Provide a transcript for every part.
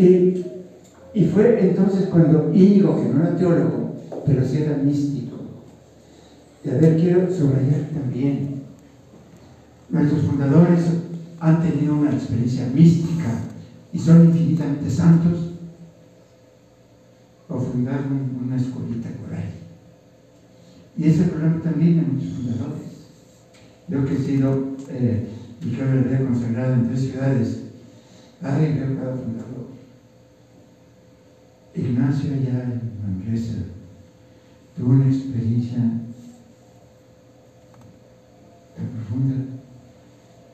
Y, y fue entonces cuando Íñigo, que no era teólogo, pero sí era místico. Y a ver, quiero subrayar también, nuestros fundadores han tenido una experiencia mística y son infinitamente santos, o fundaron una escuelita por ahí. Y ese problema también de muchos fundadores. Yo que he sido eh, vicario de consagrado en tres ciudades, ay, veo cada fundador. Ignacio allá en Manresa tuvo una experiencia tan profunda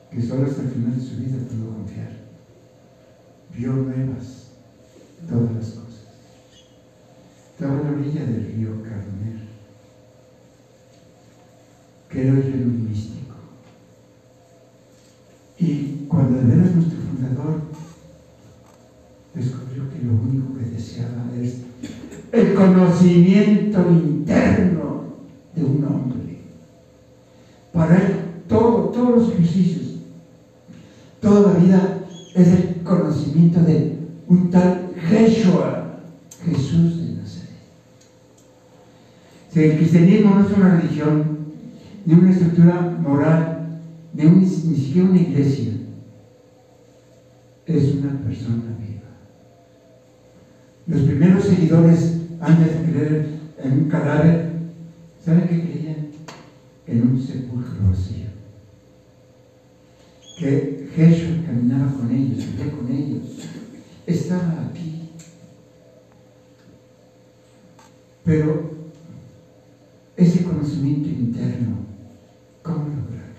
que solo hasta el final de su vida pudo confiar. Vio nuevas todas las cosas. Estaba a la orilla del río Cardoner, que era el un místico. Y cuando de nuestro fundador descubrió que lo único que deseaba es el conocimiento interno de un hombre. Para él, todo, todos los ejercicios, toda la vida es el conocimiento de un tal Yeshua, Jesús de Nazaret. Si el cristianismo no es una religión, ni una estructura moral, ni, ni siquiera una iglesia, es una persona viva. Los primeros seguidores, antes de creer en un cadáver, ¿saben qué creían? En un sepulcro vacío. Que Jesús caminaba con ellos, vivía con ellos, estaba aquí. Pero ese conocimiento interno, ¿cómo lograrlo?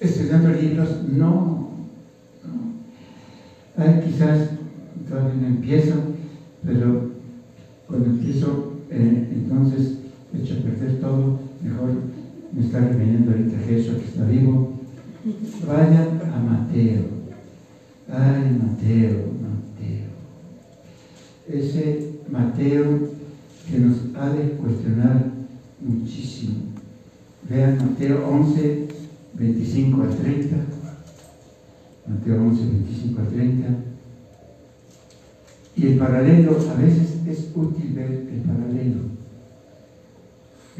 Estudiando libros, no. no. Ay, quizás todavía no empiezo, pero cuando empiezo, eh, entonces echo a perder todo, mejor me está reveniendo ahorita Jesús que está vivo. Vayan a Mateo. Ay, Mateo, Mateo. Ese Mateo que nos ha de cuestionar muchísimo. Vean Mateo 11, 25 al 30. Mateo 11, 25 al 30. Y el paralelo, a veces es útil ver el paralelo.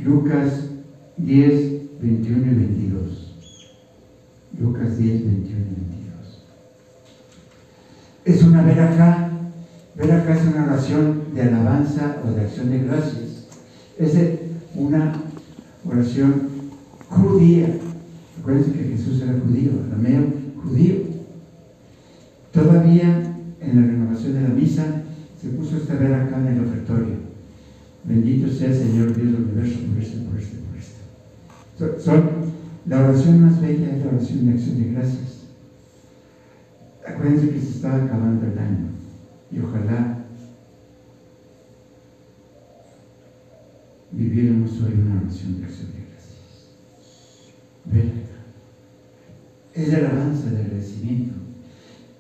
Lucas 10, 21 y 22. Lucas 10, 21 y 22. Es una ver acá, ver acá es una oración de alabanza o de acción de gracias. Es una oración judía. Acuérdense que Jesús era judío, arameo judío. Esta ver acá en el ofertorio. Bendito sea el Señor Dios del universo por esto, por esto, por esto. Son, la oración más bella es la oración de acción de gracias. Acuérdense que se está acabando el año y ojalá viviéramos hoy una oración de acción de gracias. Ven Es la alabanza de agradecimiento.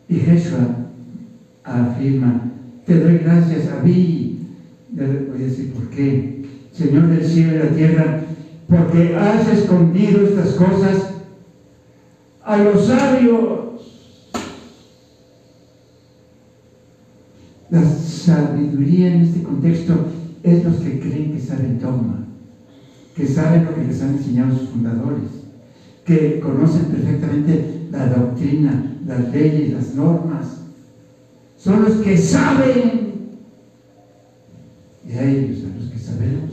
Y Jesús afirma, te doy gracias a mí. Voy a decir por qué. Señor del cielo y la tierra, porque has escondido estas cosas a los sabios. La sabiduría en este contexto es los que creen que saben dogma, que saben lo que les han enseñado sus fundadores, que conocen perfectamente la doctrina, las leyes, las normas. Son los que saben. Y a ellos, a los que sabemos,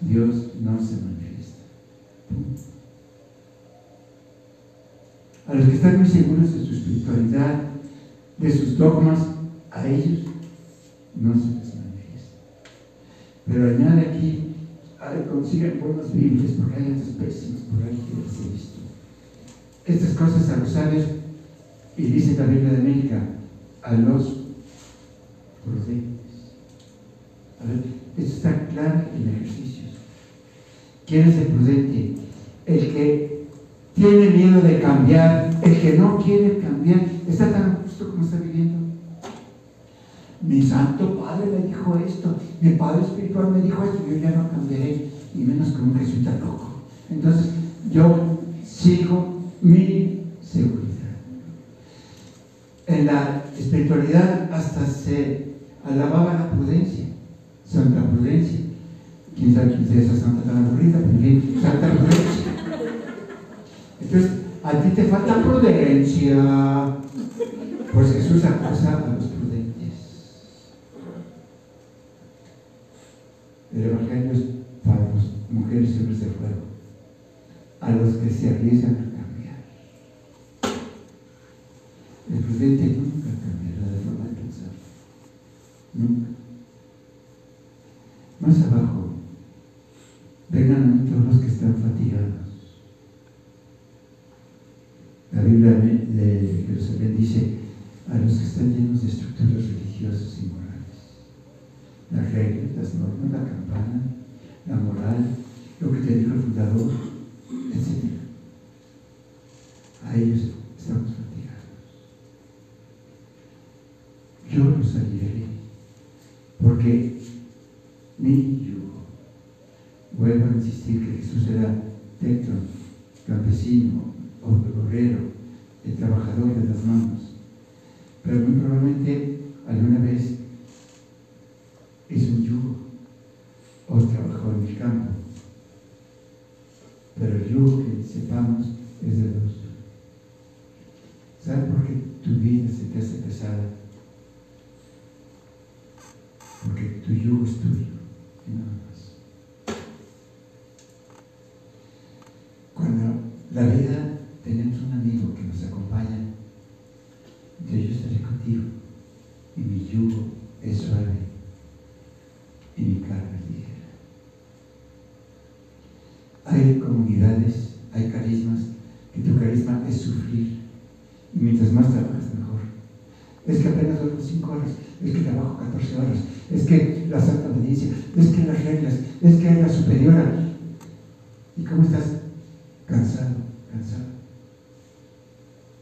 Dios no se manifiesta. A los que están muy seguros de su espiritualidad, de sus dogmas, a ellos no se les manifiesta. Pero añade aquí, consiguen buenas Biblias, porque hay otras pésimas por ahí que les he visto. Estas cosas a los sabios, y dice la Biblia de América, a los prudentes. A ver, esto está claro en ejercicios. ¿Quién es el prudente? El que tiene miedo de cambiar, el que no quiere cambiar, está tan justo como está viviendo. Mi santo padre me dijo esto, mi padre espiritual me dijo esto, yo ya no cambiaré, y menos con un jesuita loco. Entonces, yo sigo mi seguridad. En en la espiritualidad hasta se alababa la prudencia, Santa Prudencia. ¿Quién sabe quién es esa santa tan aburrida? Pero en fin, Santa Prudencia. Entonces, a ti te falta prudencia. Pues Jesús acusa a los prudentes. El Evangelio es para las mujeres y hombres de fuego, a los que se arriesgan a cambiar. El prudente nunca cambiará de forma de pensar. Nunca. Más abajo, vengan a mí todos los que están fatigados. La Biblia de Jerusalén dice a los que están llenos de estructuras religiosas y morales. Las reglas, las normas, la campana, la moral, lo que te dijo el fundador, etc. A ellos estamos fatigados. Yo los aliviaré, porque mi yugo, vuelvo a insistir que Jesús era dentro, campesino, obrero, el trabajador de las manos, pero muy probablemente alguna vez hizo un yugo o trabajó en el campo. Pero el yugo que sepamos es de Dios. ¿Sabes por qué tu vida se te hace pesada? Porque tu yugo es tuyo. Cuando la vida tenemos un amigo que nos acompaña, yo, yo estaré contigo y mi yugo es suave y mi carne es ligera. Hay comunidades, hay carismas, que tu carisma es sufrir y mientras más trabajas mejor. Es que apenas duermo 5 horas, es que trabajo 14 horas, es que la santa obediencia, es que las reglas, es que la superiora. ¿Y cómo estás? Cansado, cansado.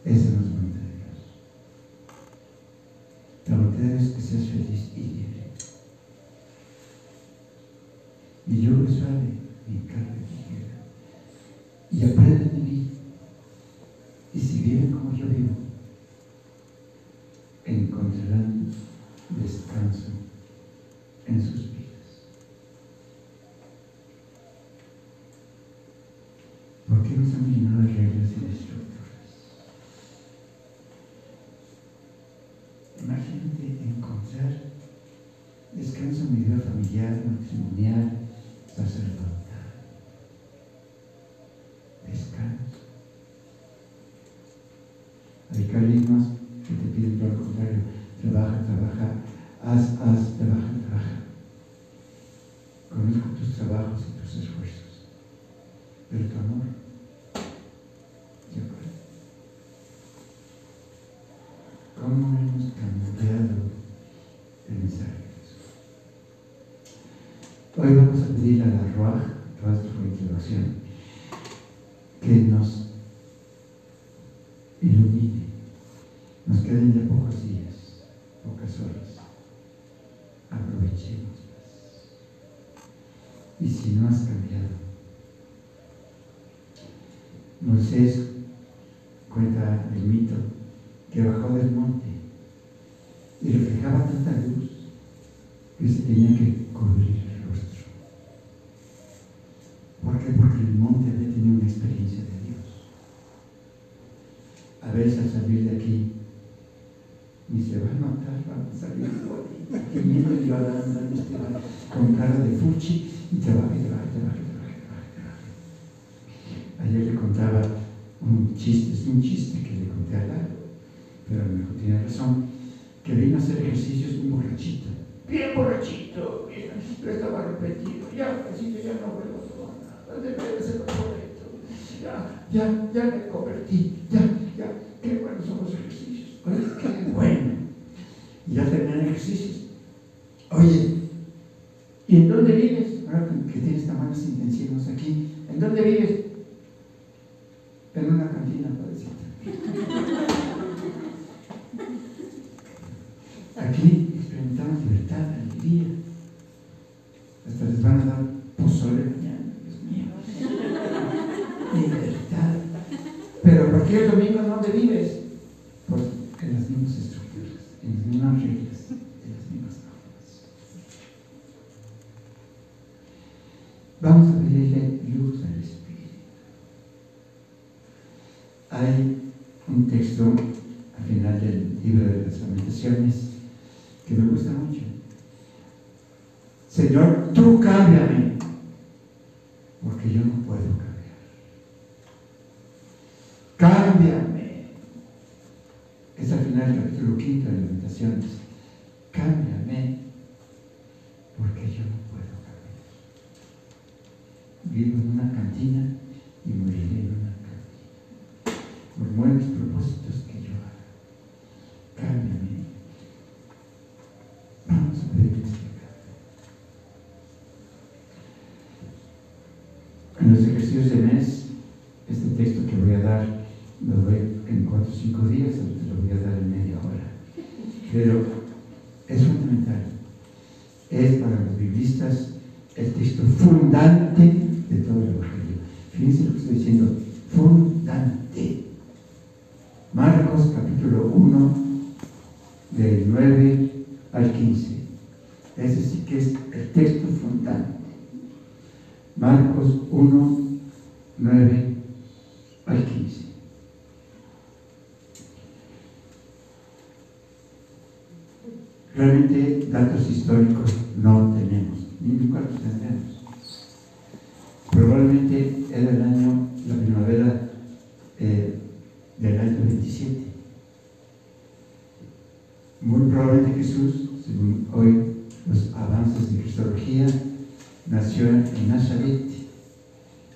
Esa no es voluntad de Dios. La voluntad de Dios es que seas feliz y libre. Yugo es suave, mi carne ligera. Y aprendan de mí. Y si viven como yo vivo, encontrarán descanso en sus vidas. ¿Por qué nos han llenado de reglas y de estructuras? Imagínate encontrar descanso en mi vida familiar, matrimonial, sacerdotal. Descanso. Hay carismas que te piden todo lo contrario. Trabaja, trabaja, haz, haz, trabaja, trabaja. Conozco tus trabajos y tus esfuerzos. Pero tu amor, yo creo. ¿Cómo hemos cambiado el mensaje de Jesús? Hoy vamos a pedir a la Ruach de introducción, que nos ilumine. Nos quedan ya pocos días, pocas horas. Aprovechémoslas. Y si no has cambiado, Moisés cuenta el mito que bajó del monte y reflejaba tanta luz que se tenía que cubrir el rostro. ¿Por qué? Porque el monte había tenido una experiencia de Dios. A veces al salir de aquí, ni se va a matar, van a salir y viendo y andando este con cara de fuchi y trabaja, y trabaja, trabaja, trabaja, trabaja. Ayer le contaba un chiste, es un chiste que le conté a Lalo, pero a lo mejor tiene razón, que vino a hacer ejercicios un borrachito, bien borrachito, bien, pero estaba arrepentido, ya, así que ya no vuelvo a tomar nada, debe ser correcto, ya, ya, ya me convertí, ya, ya, qué buenos son los ejercicios, qué bueno, y ya terminan ejercicios, oye, ¿y en dónde vives? Ahora que tienes tan buenas intenciones aquí, ¿en dónde vives? En una cantina, padrecita. Aquí experimentamos libertad, alegría. Hasta les van a dar pozole mañana, Dios mío. Libertad. Pero ¿por qué el domingo en dónde vives? Las mismas reglas, en las mismas normas. Vamos a pedirle luz al Espíritu. Hay un texto al final del libro de las lamentaciones que me gusta mucho. Señor, tú cámbiame, porque yo no puedo cambiar. Cámbiame. Es al final del capítulo quinto de Lamentaciones. Cámbiame, porque yo no puedo cambiar. Vivo en una cantina y moriré en una cantina. Por buenos propósitos que yo haga. Cámbiame. Vamos a pedir este cambio. En los ejercicios de mes, este texto que voy a dar lo doy en cuatro o cinco días, te lo voy a dar en media hora. Pero es fundamental. Es para los biblistas el texto fundante de todo el Evangelio. Fíjense lo que estoy diciendo, fundante. Marcos capítulo 1, del 9 al 15. Es decir, que es el texto fundante. Marcos 1, 9 al 15. Realmente datos históricos no tenemos, ni nunca los tendremos. Probablemente era el año, la primavera eh, del año 27. Muy probablemente Jesús, según hoy los avances de Cristología, nació en Nazaret.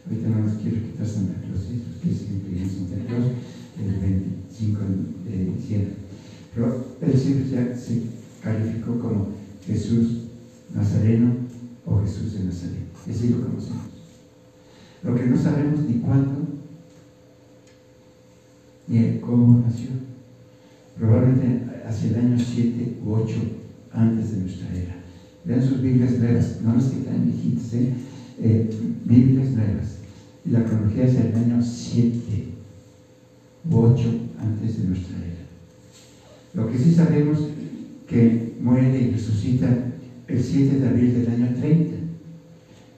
Ahorita no nos quiero quitar Santa Claus, ¿eh? ustedes que en Santa Claus el 25 de diciembre. Pero él siempre ya se calificó como Jesús Nazareno o Jesús de Nazaret. Así lo conocemos. Lo no sabemos ni cuándo, ni el cómo nació. Probablemente hacia el año 7 u 8 antes de nuestra era. Vean sus Biblias nuevas, no las que están viejitas, ¿eh? Eh, Biblias nuevas. Y la cronología es el año 7 u 8 antes de nuestra era. Lo que sí sabemos que muere y resucita el 7 de abril del año 30.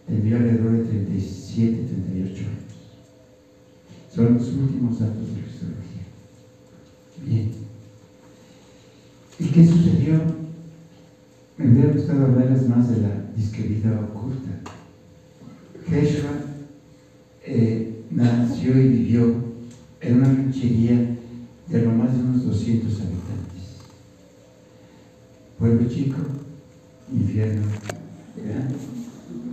Tendría alrededor de 37, 38 años. Son los últimos datos de Cristología. Bien. ¿Y qué sucedió? Me hubiera gustado hablarles más de la disquerida oculta.